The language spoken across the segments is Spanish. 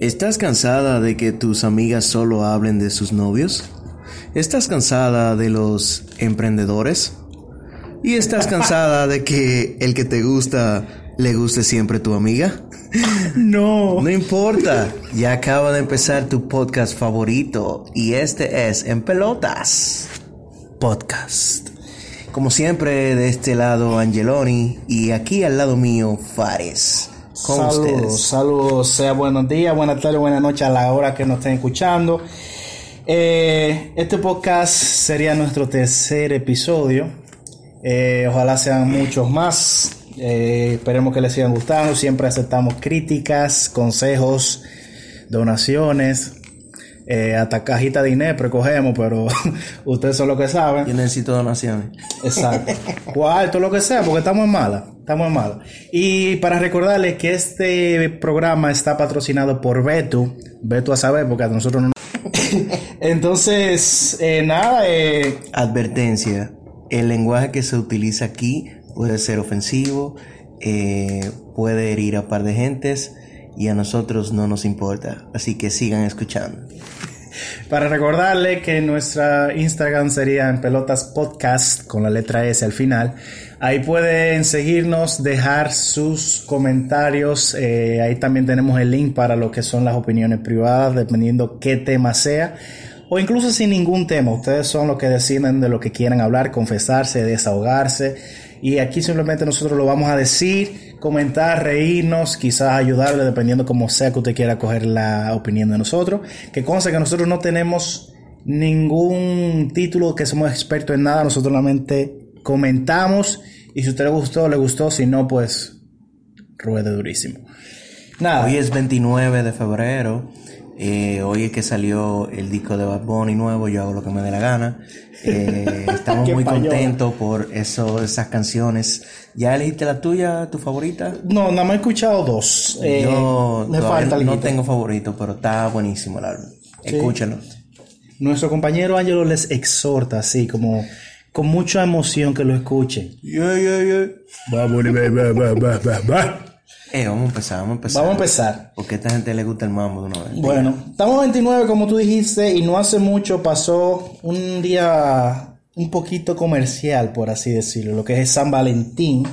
¿Estás cansada de que tus amigas solo hablen de sus novios? ¿Estás cansada de los emprendedores? ¿Y estás cansada de que el que te gusta le guste siempre tu amiga? No. No importa, ya acaba de empezar tu podcast favorito y este es En Pelotas Podcast. Como siempre, de este lado Angeloni y aquí al lado mío Fares. Saludos, ustedes. saludos, sea buenos días, buenas tardes, buenas noches a la hora que nos estén escuchando. Eh, este podcast sería nuestro tercer episodio. Eh, ojalá sean muchos más. Eh, esperemos que les sigan gustando. Siempre aceptamos críticas, consejos, donaciones. Eh, hasta cajita de dinero recogemos, pero ustedes son los que saben. Yo necesito donaciones. Exacto. Cuarto, lo que sea, porque estamos en mala. Estamos en mala. Y para recordarles que este programa está patrocinado por Beto. Beto a saber, porque a nosotros no. Entonces, eh, nada, eh, Advertencia, el lenguaje que se utiliza aquí puede ser ofensivo, eh, puede herir a par de gentes y a nosotros no nos importa, así que sigan escuchando. Para recordarle que nuestra Instagram sería en Pelotas Podcast con la letra S al final. Ahí pueden seguirnos, dejar sus comentarios. eh, ahí también tenemos el link para lo que son las opiniones privadas, dependiendo qué tema sea. O incluso sin ningún tema. Ustedes son los que deciden de lo que quieran hablar, confesarse, desahogarse. Y aquí simplemente nosotros lo vamos a decir, comentar, reírnos, quizás ayudarle, dependiendo como sea que usted quiera coger la opinión de nosotros. Que conste que nosotros no tenemos ningún título que somos expertos en nada, nosotros solamente comentamos y si usted le gustó, le gustó, si no, pues ruede durísimo. Nada, Hoy es 29 de febrero, eh, hoy es que salió el disco de Bad Bunny nuevo, yo hago lo que me dé la gana. Eh, estamos muy payola. contentos por eso, esas canciones. ¿Ya elegiste la tuya, tu favorita? no, nada más he escuchado dos. Eh, yo me falta no tengo favorito, pero está buenísimo el álbum. Escúchalo. Nuestro compañero Ángelo les exhorta así, como con mucha emoción que lo escuchen. Yeah, yeah, yeah. Eh, vamos a empezar, vamos a empezar. Vamos a empezar. Porque a esta gente le gusta el mambo de una vez. Bueno, estamos 29 como tú dijiste y no hace mucho pasó un día un poquito comercial, por así decirlo, lo que es San Valentín.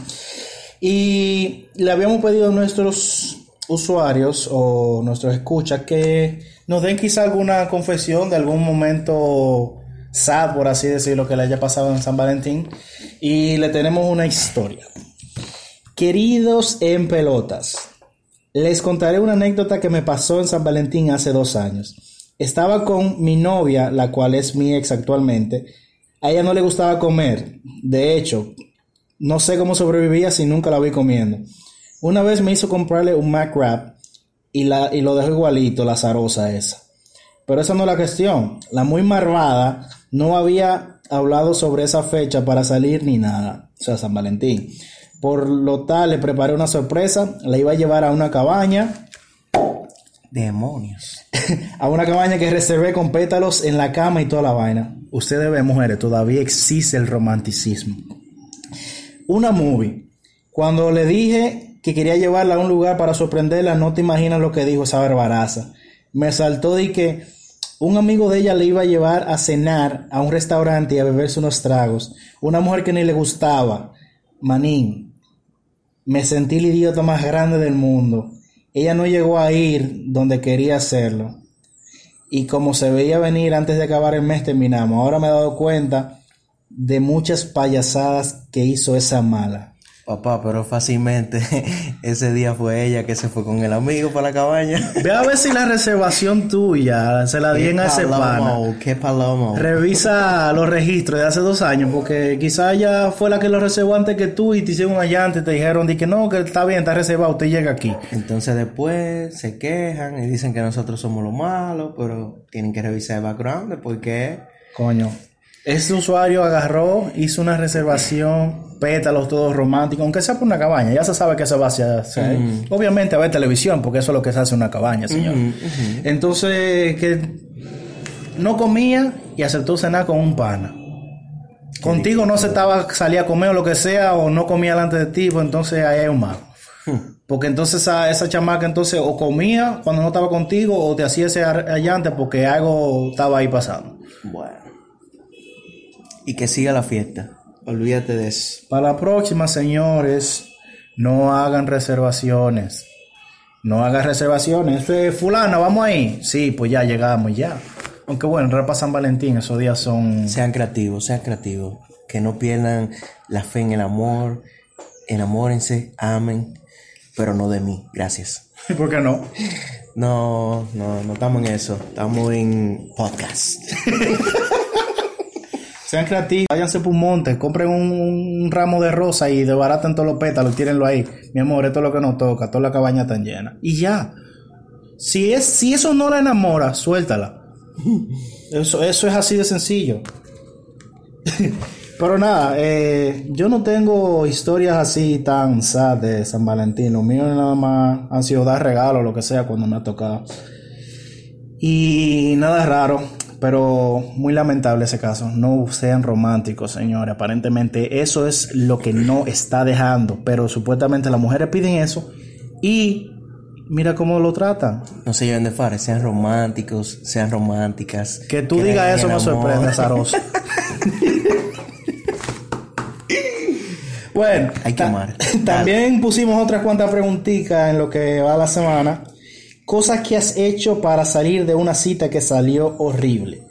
Y le habíamos pedido a nuestros usuarios o nuestros escuchas que nos den quizá alguna confesión de algún momento sad, por así decirlo, que le haya pasado en San Valentín. Y le tenemos una historia. Queridos en pelotas, les contaré una anécdota que me pasó en San Valentín hace dos años. Estaba con mi novia, la cual es mi ex actualmente. A ella no le gustaba comer. De hecho, no sé cómo sobrevivía si nunca la vi comiendo. Una vez me hizo comprarle un Mac Wrap y, la, y lo dejó igualito, la zarosa esa. Pero esa no es la cuestión. La muy marvada no había hablado sobre esa fecha para salir ni nada. O sea, San Valentín. Por lo tal, le preparé una sorpresa. La iba a llevar a una cabaña. Demonios. A una cabaña que reservé con pétalos en la cama y toda la vaina. Ustedes ven, mujeres, todavía existe el romanticismo. Una movie. Cuando le dije que quería llevarla a un lugar para sorprenderla, no te imaginas lo que dijo esa barbaraza. Me saltó de que un amigo de ella le iba a llevar a cenar a un restaurante y a beberse unos tragos. Una mujer que ni le gustaba. Manín, me sentí el idiota más grande del mundo. Ella no llegó a ir donde quería hacerlo. Y como se veía venir antes de acabar el mes, terminamos. Ahora me he dado cuenta de muchas payasadas que hizo esa mala. Papá, pero fácilmente ese día fue ella que se fue con el amigo para la cabaña. Ve a ver si la reservación tuya se la di a ese pana. palomo, qué palomo. Revisa los registros de hace dos años, porque quizá ella fue la que lo reservó antes que tú y te hicieron un allante y te dijeron de que no, que está bien, está reservado, usted llega aquí. Entonces después se quejan y dicen que nosotros somos los malos, pero tienen que revisar el background de por qué. Coño. Este usuario agarró, hizo una reservación, pétalos todos románticos, aunque sea por una cabaña, ya se sabe que se va a hacer. ahí. Obviamente a ver televisión, porque eso es lo que se hace en una cabaña, señor. Entonces, que no comía y aceptó cenar con un pana. Contigo no se estaba salía a comer o lo que sea, o no comía delante de ti, pues entonces ahí hay un mago. Porque entonces esa, esa chamaca entonces o comía cuando no estaba contigo o te hacía ese allante porque algo estaba ahí pasando. Bueno. Y que siga la fiesta. Olvídate de eso. Para la próxima, señores, no hagan reservaciones. No hagan reservaciones. Es, fulano, vamos ahí. Sí, pues ya llegamos, ya. Aunque bueno, para San Valentín, esos días son... Sean creativos, sean creativos. Que no pierdan la fe en el amor. Enamórense, amen. Pero no de mí. Gracias. ¿Por qué no? No, no, no estamos en eso. Estamos en podcast. Sean creativos, váyanse por un monte, compren un, ramo de rosa y desbaraten todos los pétalos, tírenlo ahí. Mi amor, esto es lo que nos toca, toda la cabaña está llena. Y ya. Si, es, si eso no la enamora, suéltala. Eso, eso es así de sencillo. Pero nada, eh, yo no tengo historias así tan sad de San Valentín. Lo mío nada más han sido dar regalos, lo que sea, cuando me ha tocado. Y nada raro, pero muy lamentable ese caso. No sean románticos, señores. Aparentemente eso es lo que no está dejando. Pero supuestamente las mujeres piden eso y mira cómo lo tratan. No se lleven de fares, sean románticos, sean románticas. Que tú digas eso me sorprende, Zaroso. bueno, Hay que amar. También pusimos otras cuantas preguntitas en lo que va la semana. Cosas que has hecho para salir de una cita que salió horrible.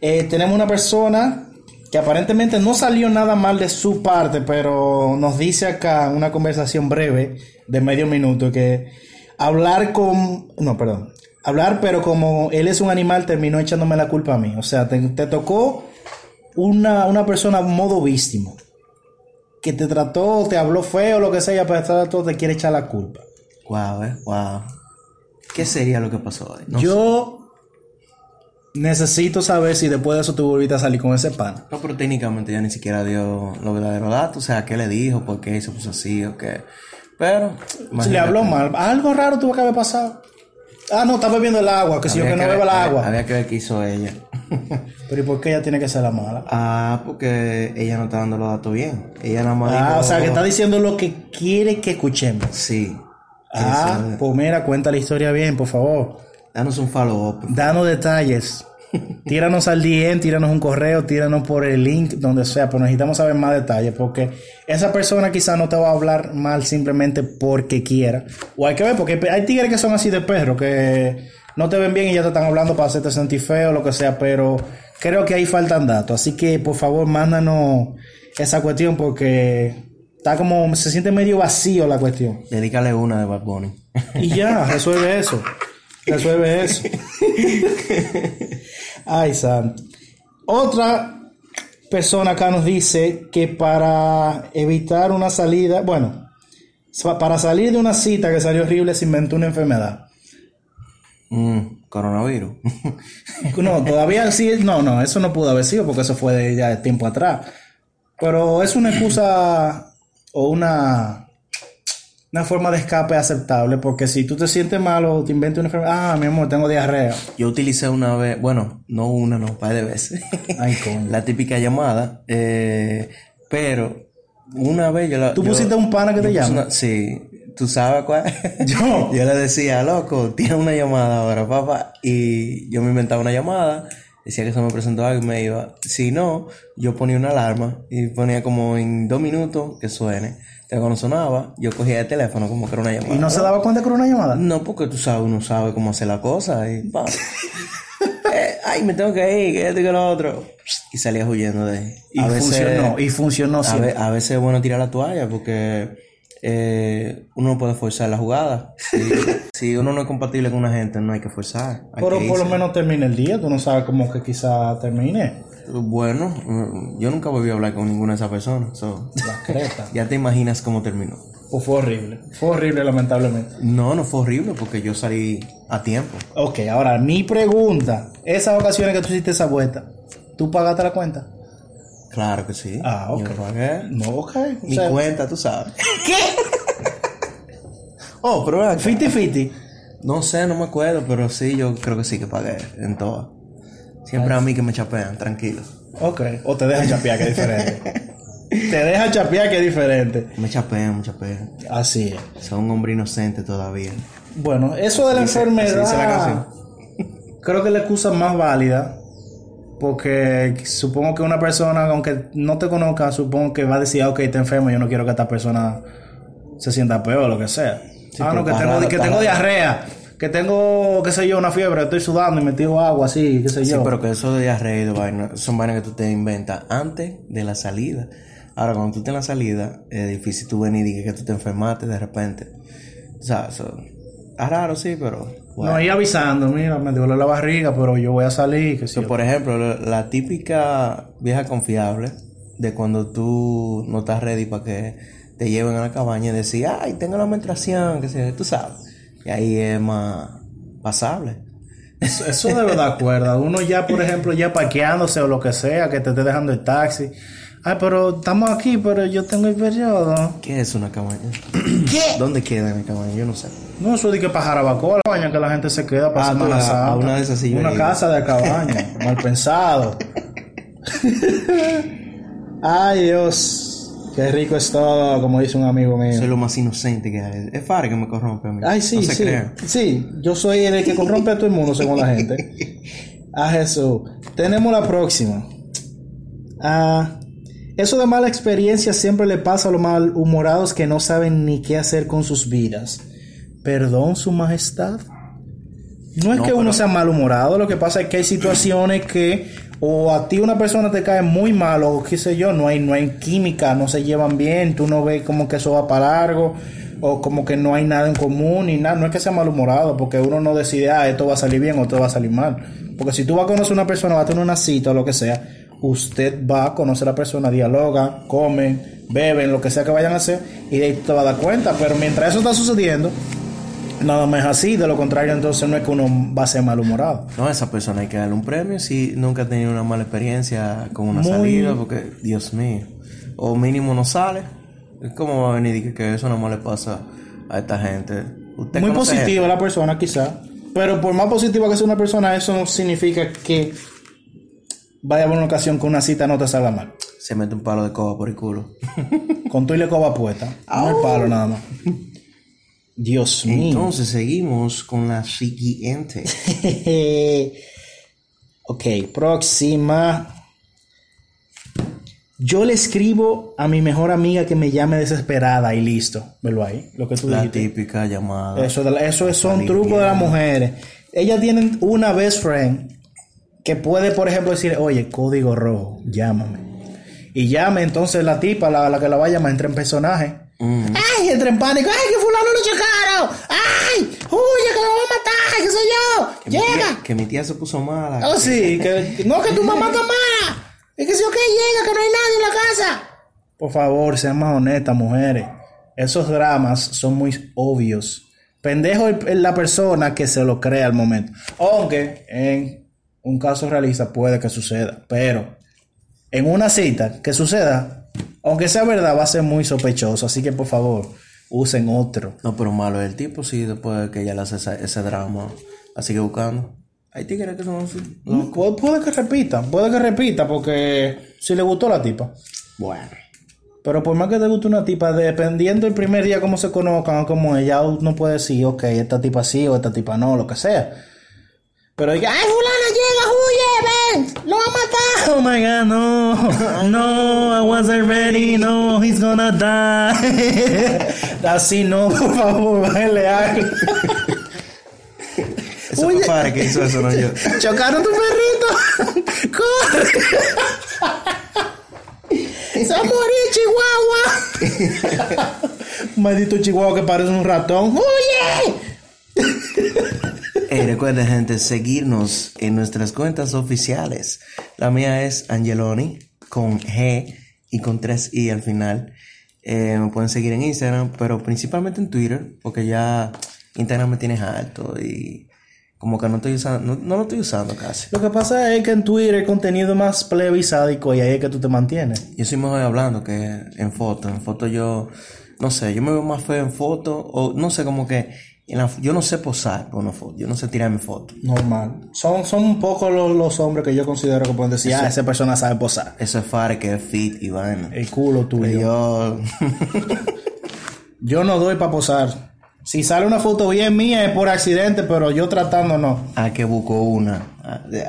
Eh, tenemos una persona que aparentemente no salió nada mal de su parte, pero nos dice acá una conversación breve de medio minuto que hablar con... No, perdón. Hablar, pero como él es un animal, terminó echándome la culpa a mí. O sea, te, tocó una, una persona modo víctima. Que te trató, te habló feo, lo que sea, y a pesar todo te quiere echar la culpa. Wow, eh, wow. ¿Qué sería lo que pasó hoy? No sé. Yo necesito saber si después de eso tú volviste a salir con ese pan. No, pero técnicamente ya ni siquiera dio los verdaderos datos, o sea, qué le dijo, por qué se puso así o qué. Pero, Si le habló mal, algo raro tuvo que haber pasado. Ah, no, está bebiendo el agua, que si yo que no beba el agua. Había que ver qué hizo ella. Pero ¿y por qué ella tiene que ser la mala? ah, porque ella no está dando los datos bien. Ella nada más Ah, dijo- o sea, que está diciendo lo que quiere que escuchemos. Sí. Ah, pues mira, cuenta la historia bien, por favor. Danos un follow-up. Danos detalles. Tíranos al DM, tíranos un correo, tíranos por el link, donde sea, pero necesitamos saber más detalles, porque esa persona quizá no te va a hablar mal simplemente porque quiera. O hay que ver, porque hay tigres que son así de perro, que no te ven bien y ya te están hablando para hacerte sentir feo, lo que sea, pero creo que ahí faltan datos. Así que, por favor, mándanos esa cuestión, porque está como, se siente medio vacío la cuestión. Dedícale una de Bad Bunny. Y ya, resuelve eso. Resuelve eso. Ay, santo. Otra persona acá nos dice que para evitar una salida, bueno, para salir de una cita que salió horrible se inventó una enfermedad. Mm, coronavirus. No, todavía sí, no, no, eso no pudo haber sido porque eso fue de ya de tiempo atrás. Pero es una excusa o una, una forma de escape aceptable porque si tú te sientes mal o te inventas una enfermedad, ah, mi amor, tengo diarrea. Yo utilicé una vez, bueno, no una, no, un par de veces. Ay, coño. la típica llamada, eh, pero una vez yo la... ¿Tú yo- pusiste un pana que te llama? una- sí, tú sabes cuál. Yo. yo le decía, loco, tiene una llamada ahora, papá. Y yo me inventaba una llamada, decía que se me presentó algo y me iba. Si no, yo ponía una alarma y ponía como en dos minutos que suene. Entonces cuando sonaba, yo cogía el teléfono como que era una llamada. ¿Y no se daba cuenta que era una llamada? No, porque tú sabes, uno sabe cómo hacer la cosa y pa. Eh, ay, me tengo que ir, que esto y que lo otro. Y salías huyendo de ahí. Y funcionó, y funcionó a, siempre. ve- a veces es bueno tirar la toalla porque eh, uno no puede forzar la jugada. Si, si uno no es compatible con una gente, no hay que forzar. hay Pero que por lo menos termina el día, tú no sabes cómo que quizá termine. Bueno, yo nunca volví a hablar con ninguna de esas personas. so, ya te imaginas cómo terminó. Pues fue horrible. Fue horrible, lamentablemente. No, no fue horrible porque yo salí a tiempo. Ok, ahora mi pregunta. Esas ocasiones que tú hiciste esa vuelta, ¿tú pagaste la cuenta? Claro que sí. Ah, ok. Yo pagué. No, ok. O Mi sea, cuenta, tú sabes. Oh, pero acá. 50-50. No sé, no me acuerdo, pero sí, yo creo que sí que pagué en todas. Siempre a mí que me chapean, tranquilo. Ok. O te dejan chapear, que es diferente. Te deja chapear que es diferente. Me chapean, me chapean. Así es. Soy un hombre inocente todavía. Bueno, eso de la Dice- así dice la enfermedad canción. creo que es la excusa más válida. Porque supongo que una persona, aunque no te conozca, supongo que va a decir, "Ah, ok, te enfermo, yo no quiero que esta persona se sienta peor o lo que sea. Sí, ah, no, que tengo, que tengo diarrea, que tengo, qué sé yo, una fiebre, estoy sudando y me tiro agua así, qué sé Sí, yo. pero que eso de diarrea y de vaina son vainas que tú te inventas antes de la salida. Ahora, cuando tú estás en la salida, es difícil tú venir y que tú te enfermaste de repente. O sea, eso es raro, sí, pero. bueno. No, ir avisando, mira, me duele la barriga, pero yo voy a salir, que por ejemplo, la, típica vieja confiable de cuando tú no estás ready para que te lleven a la cabaña y decir, ay, tengo la menstruación, que sé, tú sabes. Y ahí es más pasable. Eso, eso de verdad acuerda. Uno ya, por ejemplo, ya parqueándose o lo que sea, que te esté dejando el taxi. Ay, pero estamos aquí, pero yo tengo el periodo. ¿Qué es una cabaña? ¿Qué? ¿Dónde queda la cabaña? Yo no sé. No, eso de que para Jarabacoa, la cabaña que la gente se queda para Ah, Semana a- a Santa. una de esas Una casa de cabaña, mal pensado. Ay, Dios. Qué rico es todo, como dice un amigo mío. Soy lo más inocente que hay. Es Fare que me corrompe a mí. Ay, sí, no se sí. crean. Sí, yo soy el que corrompe a todo el mundo, según la gente. A Jesús. Tenemos la próxima. Ah, eso de mala experiencia siempre le pasa a los malhumorados que no saben ni qué hacer con sus vidas. Perdón, su majestad. No es No, que uno pero- sea malhumorado, lo que pasa es que hay situaciones que o a ti una persona te cae muy mal o qué sé yo, no hay, no hay química, no se llevan bien, tú no ves como que eso va para largo o como que no hay nada en común ni nada, no es que sea malhumorado, porque uno no decide, ah, esto va a salir bien o esto va a salir mal. Porque si tú vas a conocer a una persona, vas a tener una cita o lo que sea, usted va a conocer a la persona, dialoga, comen, beben, lo que sea que vayan a hacer y de ahí te vas a dar cuenta, pero mientras eso está sucediendo, nada más así, de lo contrario entonces no es que uno va a ser malhumorado. No, a esa persona hay que darle un premio si nunca ha tenido una mala experiencia con una Muy- salida, porque, Dios mío. O mínimo no sale. ¿Cómo va a venir y que, que eso no le pasa a esta gente? ¿Usted Muy positiva la persona quizá, pero por más positiva que sea una persona, eso no significa que vaya a haber una ocasión que una cita no te salga mal. Se mete un palo de coba por el culo. Con tu y le coba puesta, no el palo nada más. Dios mío. Entonces seguimos con la siguiente. ok, próxima. Yo le escribo a mi mejor amiga que me llame desesperada y listo. Velo ahí, lo que tú La dijiste. típica llamada. Eso, de la- eso es- Salir trucos de las mujeres. Ellas tienen una best friend que puede, por ejemplo, decir, oye, código rojo, llámame. Y llame, entonces la tipa, la, la que la va a llamar, entra en personaje. Mm. Entra en pánico. ¡Ay, que fulano lo chocaron! ¡Ay! ¡Huye, que me va a matar! ¡Qué sé yo! Que mi tía- ¡Llega! que mi tía se puso mala. Oh, sí, que, no, que tu mamá está mala. Es que si ok, llega, que no hay nadie en la casa. Por favor, sean más honestas, mujeres. Esos dramas son muy obvios. Pendejo el- la persona que se lo crea al momento. Aunque en un caso realista puede que suceda. Pero en una cita que suceda, aunque sea verdad, va a ser muy sospechoso. Así que por favor, usen otro. No, pero malo es el tipo, sí, después de que ella le hace esa- ese drama, la sigue buscando. Hay tigres que son así. Mm, Puede, puede que repita, puede que repita porque si le gustó la tipa. Bueno. Pero por más que te guste una tipa, dependiendo el primer día cómo se conozcan o cómo ella uno puede decir, ok, esta tipa sí o esta tipa no, lo que sea. Pero diga, ay, fulana, llega, ven, lo va a matar. Oh my god, no, no, I wasn't ready, no, he's gonna die. Así no, por favor, bájale algo. Eso Oye. fue padre que hizo eso, no yo. Chocaron tu perrito. Corre. Se va a morir, Chihuahua. Maldito Chihuahua que parece un ratón. ¡Huye! Eh, recuerden, gente, seguirnos en nuestras cuentas oficiales. La mía es Angeloni con G y con 3 I al final. Eh, me pueden seguir en Instagram, pero principalmente en Twitter, porque ya Instagram me tienes alto y como que no estoy usando, no, no lo estoy usando casi. Lo que pasa es que en Twitter el contenido más plebe y sádico y ahí es que tú te mantienes. Yo soy mejor hablando que en foto. En foto yo, no sé, yo me veo más feo en foto, o no sé, como que la- yo no sé posar con una foto, yo no sé tirarme fotos. Normal. Son, son un poco los, los hombres que yo considero que pueden decir, ah, esa persona sabe posar. Eso es fare que es fit y vaina. El culo tuyo. Yo, Yo no doy para posar. Si sale una foto bien mía es por accidente, pero yo tratando no. a que busco una ah,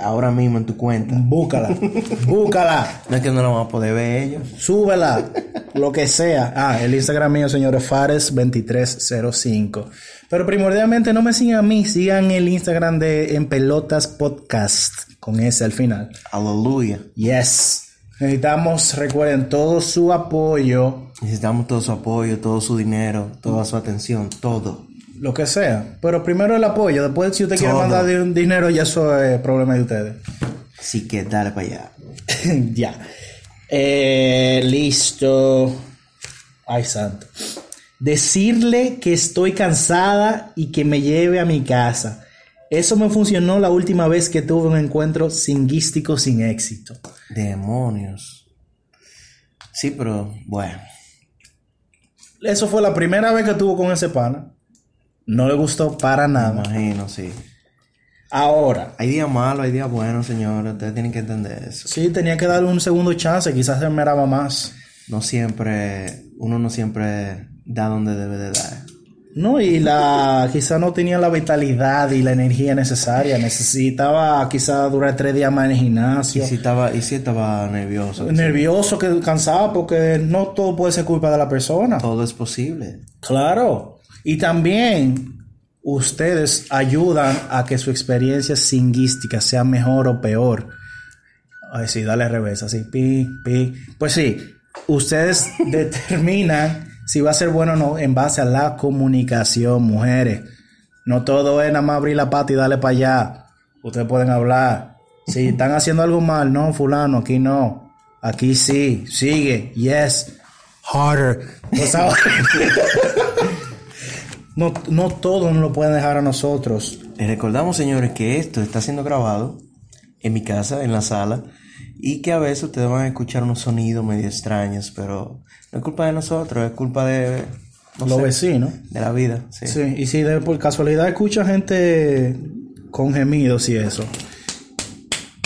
ahora mismo en tu cuenta. Búscala. Búscala. No es que no la van a poder ver ellos. Súbela. Lo que sea. Ah, el Instagram mío, señores, Fares2305. Pero primordialmente no me sigan a mí, sigan el Instagram de En Pelotas Podcast. Con ese al final. Aleluya. Yes. Necesitamos, recuerden, todo su apoyo, Necesitamos todo su apoyo, todo su dinero, toda su atención, todo. Lo que sea. Pero primero el apoyo. Después, si usted quiere mandar un dinero, ya eso es problema de ustedes. Así que dale para allá. ya. Eh, listo. Ay, santo. Decirle que estoy cansada y que me lleve a mi casa. Eso me funcionó la última vez que tuve un encuentro singuístico sin éxito. Demonios. Sí, pero bueno. Eso fue la primera vez que tuvo con ese pana. No le gustó para Me nada. imagino, sí. Ahora, Hay días malos, hay días buenos, señores. Ustedes tienen que entender eso. sí, tenía que darle un segundo chance. Quizás se meraba más. No siempre, uno no siempre da donde debe de dar. No, y la quizá no tenía la vitalidad y la energía necesaria. Necesitaba quizá durar tres días más en el Y gimnasio. si estaba, y si estaba nervioso. Nervioso, que cansado, porque no todo puede ser culpa de la persona. Todo es posible. Claro. Y también ustedes ayudan a que su experiencia singuística sea mejor o peor. Ay, sí, dale revés, así, pi, pi. Pues sí, ustedes determinan si va a ser bueno o no en base a la comunicación, mujeres. No todo es nada más abrir la pata y darle para allá. Ustedes pueden hablar. Si están haciendo algo mal, no, fulano, aquí no. Aquí sí, sigue, yes, harder. Tú sabes. No, no todo nos lo pueden dejar a nosotros. Les recordamos, señores, que esto está siendo grabado en mi casa, en la sala, y que a veces ustedes van a escuchar unos sonidos medio extraños, pero no es culpa de nosotros, es culpa de, no Los vecinos. de la vida. Sí. Sí, y si de por casualidad escucha gente con gemidos y eso.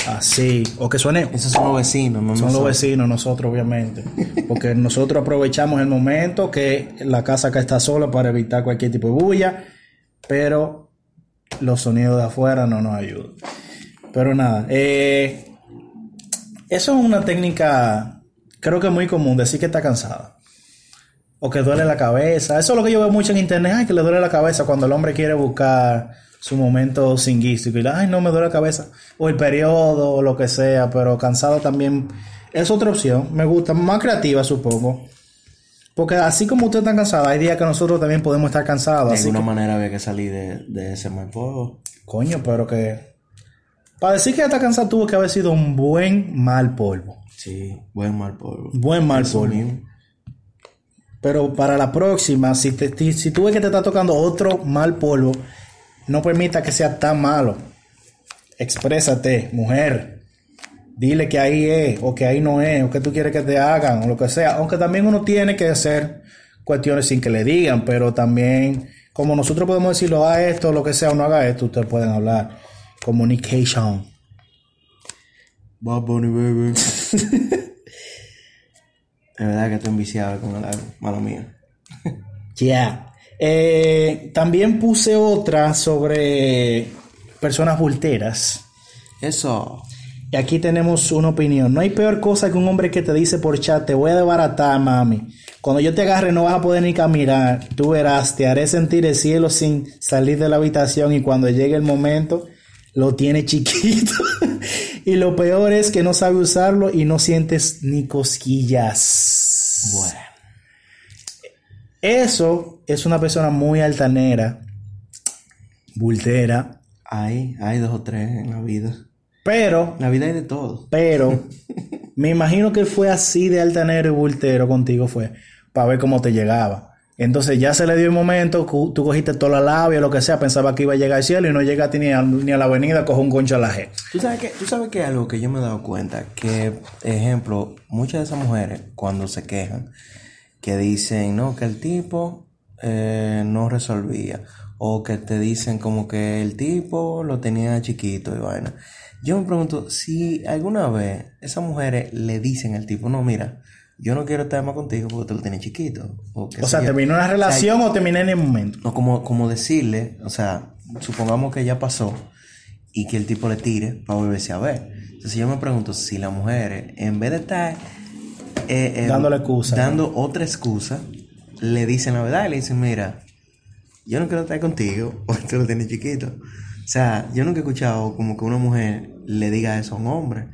Así. O que suene. Esos son los vecinos, no Son los vecinos, nosotros obviamente. Porque nosotros aprovechamos el momento que la casa acá está sola para evitar cualquier tipo de bulla. Pero los sonidos de afuera no nos ayudan. Pero nada. eh, eso es una técnica, creo que muy común, decir que está cansada. O que duele la cabeza. Eso es lo que yo veo mucho en internet. Ay, que le duele la cabeza cuando el hombre quiere buscar su momento singuístico. Y ay, no me duele la cabeza. O el periodo, o lo que sea. Pero cansado también es otra opción. Me gusta. Más creativa, supongo. Porque así como usted está cansada, hay días que nosotros también podemos estar cansados. De alguna que, manera había que salir de, de ese mal polvo. coño, pero que... Para decir que está cansado tuvo que haber sido un buen mal polvo. Sí, buen mal polvo. Buen mal Eso polvo. mismo. Pero para la próxima, si, te, ti- si tú ves que te está tocando otro mal polvo, no permita que sea tan malo. Exprésate, mujer. Dile que ahí es, o que ahí no es, o que tú quieres que te hagan, o lo que sea. Aunque también uno tiene que hacer cuestiones sin que le digan, pero también, como nosotros podemos decirlo, haga esto, lo que sea, o no haga esto, ustedes pueden hablar. Communication. Bad Bunny, baby. De verdad que estoy enviciado con el. Mala mía. Ya. Eh, también puse otra sobre personas bulteras. Eso. Y aquí tenemos una opinión. No hay peor cosa que un hombre que te dice por chat, te voy a desbaratar, mami. Cuando yo te agarre no vas a poder ni caminar. Tú verás, te haré sentir el cielo sin salir de la habitación y cuando llegue el momento lo tiene chiquito. y lo peor es que no sabe usarlo y no sientes ni cosquillas. Bueno. Eso es una persona muy altanera, bultera, Hay, hay dos o tres en la vida. pero En la vida hay de todo. Pero me imagino que fue así de altanero y bultero contigo fue para ver cómo te llegaba. Entonces ya se le dio el momento, tú cogiste toda la labia, lo que sea, pensaba que iba a llegar al cielo y no llegaste ni a, ni a la avenida, cojo un concho a la G. ¿Tú sabes, que, tú sabes que algo que yo me he dado cuenta, que, ejemplo, muchas de esas mujeres cuando se quejan, que dicen, no, que el tipo eh, no resolvía, o que te dicen como que el tipo lo tenía chiquito y vaina. Yo me pregunto si alguna vez esas mujeres le dicen al tipo, no, mira, yo no quiero estar más contigo porque tú lo tienes chiquito. O, sea, ¿terminó una relación o, terminé en el momento? No, como, como decirle, o sea, supongamos que ya pasó y que el tipo le tire para volverse a ver. Entonces yo me pregunto si las mujeres, en vez de estar eh, eh, dándole excusa, dando otra excusa, le dicen la verdad y le dicen, mira, yo no quiero estar contigo porque tú lo tienes chiquito. O sea, yo nunca he escuchado como que una mujer le diga eso a un hombre,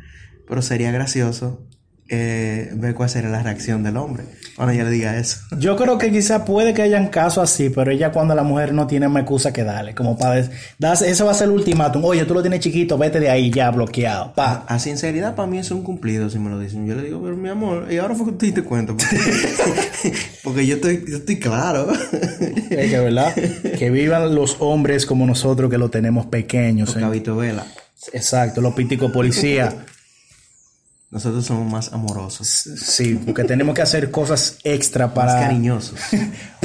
pero sería gracioso eh, ver cuál sería la reacción del hombre cuando ella le diga eso. Yo creo que quizá puede que hayan casos así, pero ella cuando la mujer no tiene más excusa que darle, como para das, eso va a ser el ultimátum. Oye, tú lo tienes chiquito, vete de ahí ya bloqueado. Pa. A, sinceridad para mí es un cumplido si me lo dicen. Yo le digo, pero mi amor, y ahora fue que te diste cuenta. Porque, yo estoy, yo estoy claro. es que verdad, que vivan los hombres como nosotros que lo tenemos pequeños. Cabito Vela. Exacto, los píticos policías. Nosotros somos más amorosos. Sí, porque tenemos que hacer cosas extra para... Más cariñosos.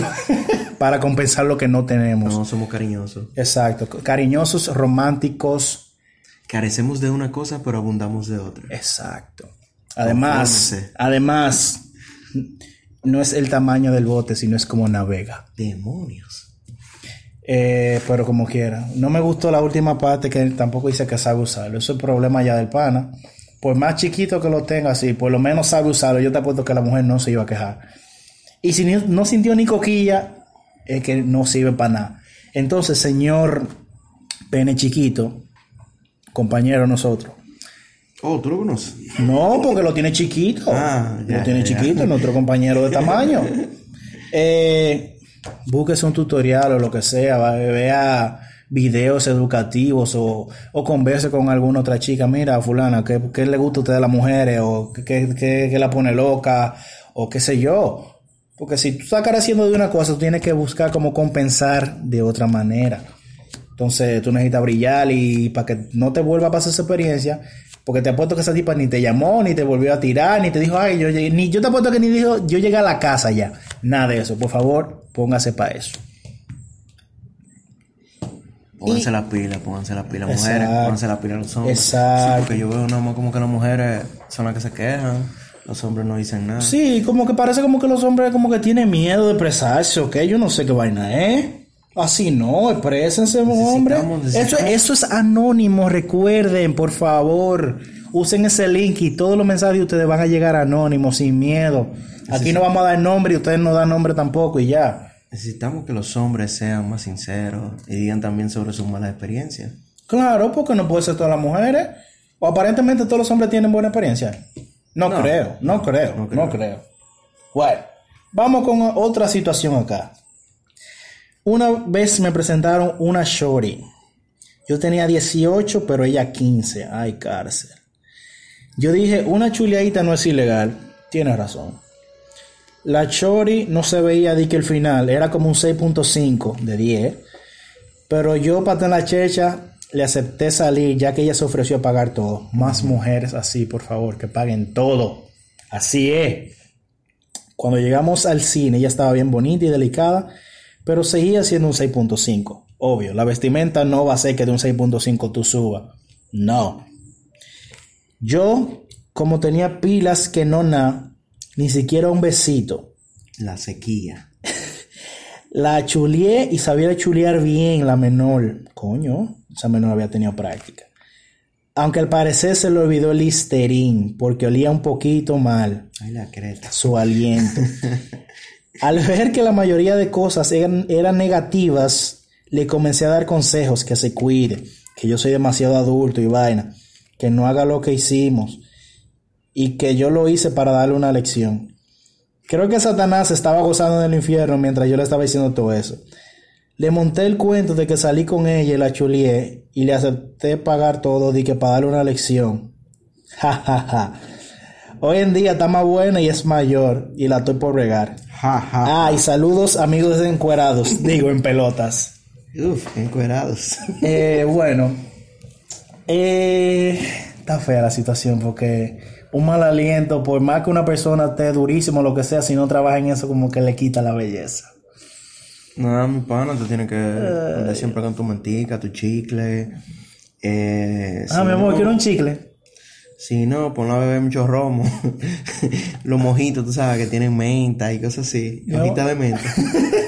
para compensar lo que no tenemos. No, somos cariñosos. Exacto. Cariñosos, románticos. Carecemos de una cosa, pero abundamos de otra. Exacto. Además, además, no es el tamaño del bote, sino es como navega. Demonios. Eh, pero como quiera. No me gustó la última parte que tampoco dice que sabe usarlo. Eso es el problema ya del pana por más chiquito que lo tenga así, por lo menos sabe usarlo, yo te apuesto que la mujer no se iba a quejar. Y si no sintió ni coquilla, es que no sirve para nada. Entonces, señor pene chiquito, compañero nosotros. Oh, ¿tú lo conoces? No, porque lo tiene chiquito. Ah, lo tiene chiquito, nuestro compañero de tamaño. eh, búsquese un tutorial o lo que sea, vea videos educativos o, o converse con alguna otra chica, mira, fulana, ¿qué, qué le gusta a usted de las mujeres? o qué, qué, la pone loca, o qué sé yo. Porque si tú estás careciendo de una cosa, tú tienes que buscar cómo compensar de otra manera. Entonces tú necesitas brillar y para que no te vuelva a pasar esa experiencia, porque te apuesto que esa tipa ni te llamó, ni te volvió a tirar, ni te dijo, ay, yo llegué, ni yo te apuesto que ni dijo, yo llegué a la casa ya. Nada de eso. Por favor, póngase para eso. Pónganse la pila, pónganse la pila mujeres, pónganse la pila los hombres. Exacto. porque yo veo más como que las mujeres son las que se quejan, los hombres no dicen nada. Sí, como que parece como que los hombres como que tienen miedo de expresarse, ¿ok? Yo no sé qué vaina ¿eh? Así no, exprésense, hombre. Eso, eso es anónimo, recuerden, por favor. Usen ese link y todos los mensajes de ustedes van a llegar anónimos, sin miedo. Aquí no vamos a dar nombre y ustedes no dan nombre tampoco y ya. Necesitamos que los hombres sean más sinceros y digan también sobre sus malas experiencias. Claro, porque no puede ser todas las mujeres. O aparentemente todos los hombres tienen buena experiencia. No, creo, no creo, no creo, no creo. Bueno, vamos con otra situación acá. Una vez me presentaron una shorty. Yo tenía 18, pero ella 15. Ay, cárcel. Yo dije, una chuleadita no es ilegal. Tienes razón. La Chori no se veía de que el final era como un 6.5 de 10. Pero yo, para tener la checha, le acepté salir ya que ella se ofreció a pagar todo. Más mujeres así, por favor, que paguen todo. Así es. Cuando llegamos al cine, ella estaba bien bonita y delicada, pero seguía siendo un 6.5. Obvio, la vestimenta no va a ser que de un 6.5 tú subas. No. Yo, como tenía pilas que no na, ni siquiera un besito. La sequía. la chulié y sabía chulear bien la menor. Coño, esa menor había tenido práctica. Aunque al parecer se le olvidó el listerín porque olía un poquito mal. Ay, la creta. Su aliento. al ver que la mayoría de cosas eran, eran negativas, le comencé a dar consejos que se cuide, que yo soy demasiado adulto y vaina, que no haga lo que hicimos, y que yo lo hice para darle una lección. Creo que Satanás estaba gozando del infierno mientras yo le estaba diciendo todo eso. Le monté el cuento de que salí con ella y la chulié y le acepté pagar todo de que para darle una lección. Ja, ja, ja. Hoy en día está más buena y es mayor y la estoy por regar. Ja, ja. Ah, y saludos amigos encuerados, digo en pelotas. Uf, encuerados. Eh, bueno, eh, está fea la situación porque un mal aliento, por más que una persona esté durísimo, lo que sea, si no trabaja en eso, como que le quita la belleza. No, mi pana, tú tienes que andar siempre con tu mentica, tu chicle. Eh, Ah, si mi amor, no- quiero un chicle. Si no, ponlo a beber mucho romo. Los mojitos, tú sabes, que tienen menta y cosas así. No. Hojita de menta.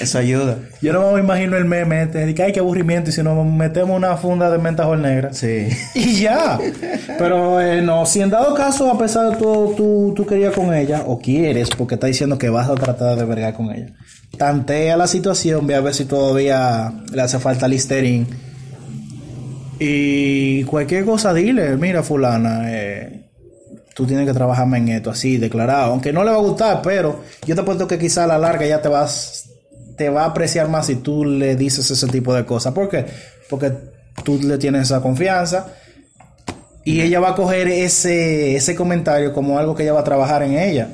Eso ayuda. Yo no me imagino el meme este, de que ay, qué aburrimiento, y si nos metemos una funda de mentajol negra. Sí. Y ya. Pero eh, no, si en dado caso, a pesar de todo, tú, tú querías con ella, o quieres, porque está diciendo que vas a tratar de vergar con ella, tantea la situación, ve a ver si todavía le hace falta listerín. Y cualquier cosa, dile, mira, fulana, eh, tú tienes que trabajarme en esto, así, declarado. Aunque no le va a gustar, pero yo te apuesto que quizá a la larga ya te vas, te va a apreciar más si tú le dices ese tipo de cosas. ¿Por qué? Porque tú le tienes esa confianza y ella va a coger ese, ese comentario como algo que ella va a trabajar en ella.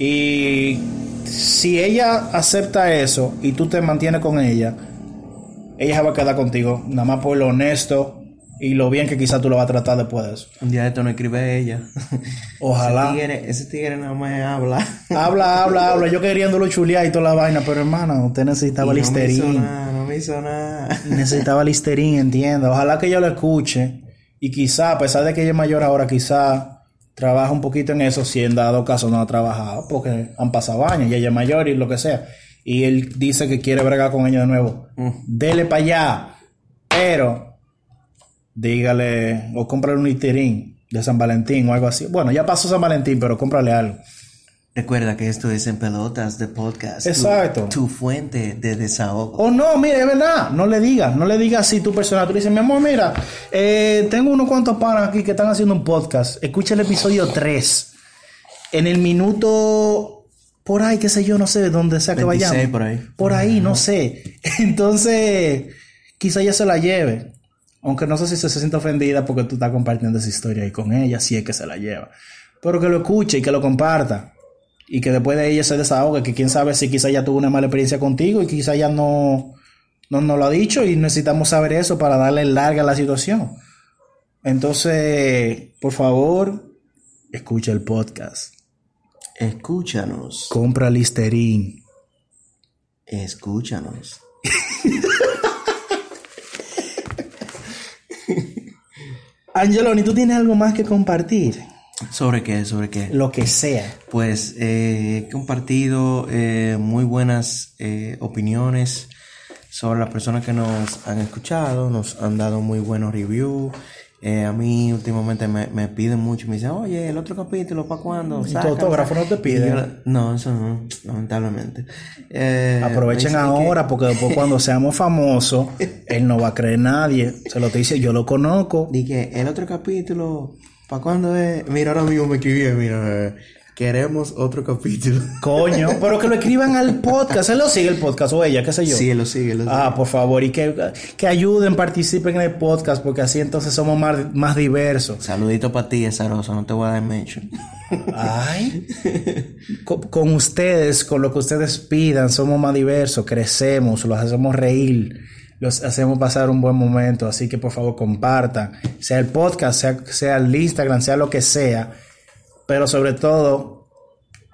Y si ella acepta eso y tú te mantienes con ella, ella va a quedar contigo, nada más por lo honesto y lo bien que quizá tú lo vas a tratar después de eso. Un día de esto no escribe ella. Ojalá. Ese tigre, ese tigre nada más habla. Habla, habla, habla. Yo queriéndolo chulear y toda la vaina, pero hermana, usted necesitaba Y no me hizo listerín. nada, no me hizo nada. necesitaba listerín, entienda. Ojalá que ella lo escuche. Y quizá, a pesar de que ella es mayor ahora, quizá trabaja un poquito en eso, si en dado caso no ha trabajado, porque han pasado años y ella es mayor y lo que sea. Y él dice que quiere bregar con ella de nuevo. Mm. Dele para allá. Pero, dígale, o cómprale un listerín de San Valentín o algo así. Bueno, ya pasó San Valentín, pero cómprale algo. Recuerda que esto es en pelotas de podcast. Tu- Exacto. Tu, fuente de desahogo. O no, mire, es verdad, no le digas, no le digas así tu persona. Tú le dices, mi amor, mira, eh, tengo unos cuantos panas aquí que están haciendo un podcast. Escucha el episodio 3. En el minuto, por ahí, qué sé yo, no sé, dónde sea que 26 vayamos. por ahí. Por ahí, no sé. Entonces, quizá ella se la lleve. Aunque no sé si se siente ofendida porque tú estás compartiendo esa historia ahí con ella, si es que se la lleva. Pero que lo escuche y que lo comparta. Y que después de ella se desahogue, que quién sabe si quizá ya tuvo una mala experiencia contigo y quizá ya no, no nos lo ha dicho y necesitamos saber eso para darle larga a la situación. Entonces, por favor, escucha el podcast. Escúchanos. Compra Listerine. Escúchanos. Angeloni, ¿tú tienes algo más que compartir? ¿Sobre qué? ¿Sobre qué? Lo que sea. Pues eh, he compartido eh, muy buenas eh, opiniones sobre las personas que nos han escuchado, nos han dado muy buenos reviews. Eh, a mí últimamente me, me piden mucho, me dicen, oye, el otro capítulo, ¿para cuándo? tu Sácalo, autógrafo no te sácalo". pide? Y yo, no, eso no, lamentablemente. Eh, Aprovechen que- ahora porque después cuando seamos famosos, él no va a creer nadie. Se lo te dice, yo lo conozco. Dije, el otro capítulo, ¿para cuándo es? Mira, ahora mismo me escribí, mira, eh, queremos otro capítulo. Coño, pero que lo escriban al podcast. Él lo sigue el podcast o ella, qué sé yo. Sí, lo sigue, lo sigue. Ah, por favor, y que, que ayuden, participen en el podcast porque así entonces somos más, más diversos. Saludito para ti, Esaroso, no te voy a dar mention. Ay, con, con ustedes, con lo que ustedes pidan, somos más diversos, crecemos, los hacemos reír, los hacemos pasar un buen momento. Así que por favor compartan, sea el podcast, sea, sea el Instagram, sea lo que sea, pero sobre todo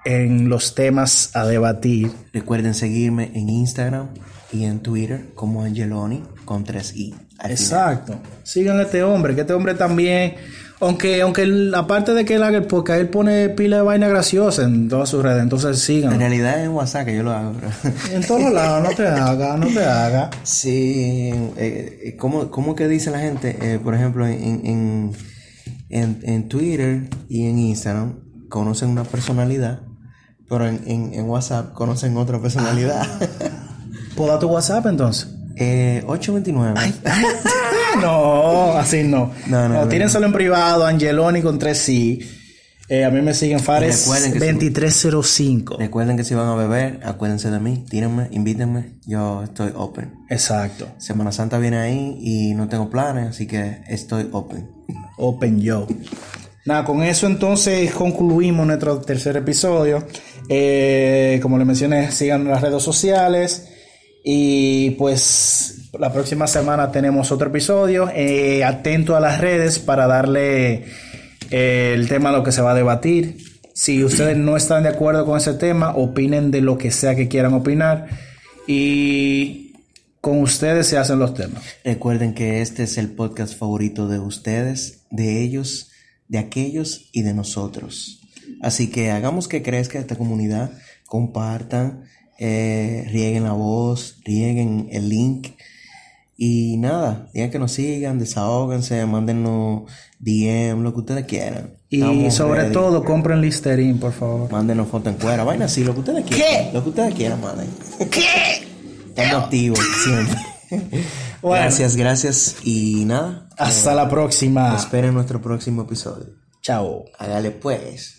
en los temas a debatir. Recuerden seguirme en Instagram y en Twitter como Angeloni con 3i. al final. Exacto. Síganle a este hombre, que este hombre también, aunque, aunque aparte de que él haga el podcast, él pone pila de vaina graciosa en todas sus redes, entonces En síganlo. realidad es en WhatsApp que yo lo hago, bro. En todos lados, no te haga, no te haga. Sí, eh, ¿cómo, cómo que dice la gente? Eh, por ejemplo, en, en, en, en Twitter y en Instagram conocen una personalidad, pero en, en, en WhatsApp conocen otra personalidad. ¿Puedo dar tu WhatsApp entonces? eh, 829. no, así no. No, no, no, tienen solo en privado, Angeloni con 3 sí. Eh, a mí me siguen Fares recuerden que si- 2305. Recuerden que si van a beber, acuérdense de mí, tírenme, invítenme, yo estoy open. Exacto. Semana Santa viene ahí y no tengo planes, así que estoy open. Open Yo. Nada, con eso entonces concluimos nuestro tercer episodio. Eh, como les mencioné, sigan las redes sociales. Y pues la próxima semana tenemos otro episodio. Eh, atento a las redes para darle el tema lo que se va a debatir. Si ustedes no están de acuerdo con ese tema, opinen de lo que sea que quieran opinar. y con ustedes se hacen los temas. Recuerden que este es el podcast favorito de ustedes, de ellos, de aquellos y de nosotros. Así que hagamos que crezca esta comunidad, compartan, eh, rieguen la voz, rieguen el link. Y nada, digan que nos sigan, desahóganse, mándenos DM, lo que ustedes quieran. Y Estamos sobre ready. todo, compren Listerine, por favor. Mándenos foto en cuera, vaina así, lo que ustedes quieran. Lo que ustedes quieran, manden. ¿Qué? Estamos activos siempre. Bueno. Gracias, gracias. Y nada, Hasta la próxima. esperen nuestro próximo episodio. Chao. Hágale pues.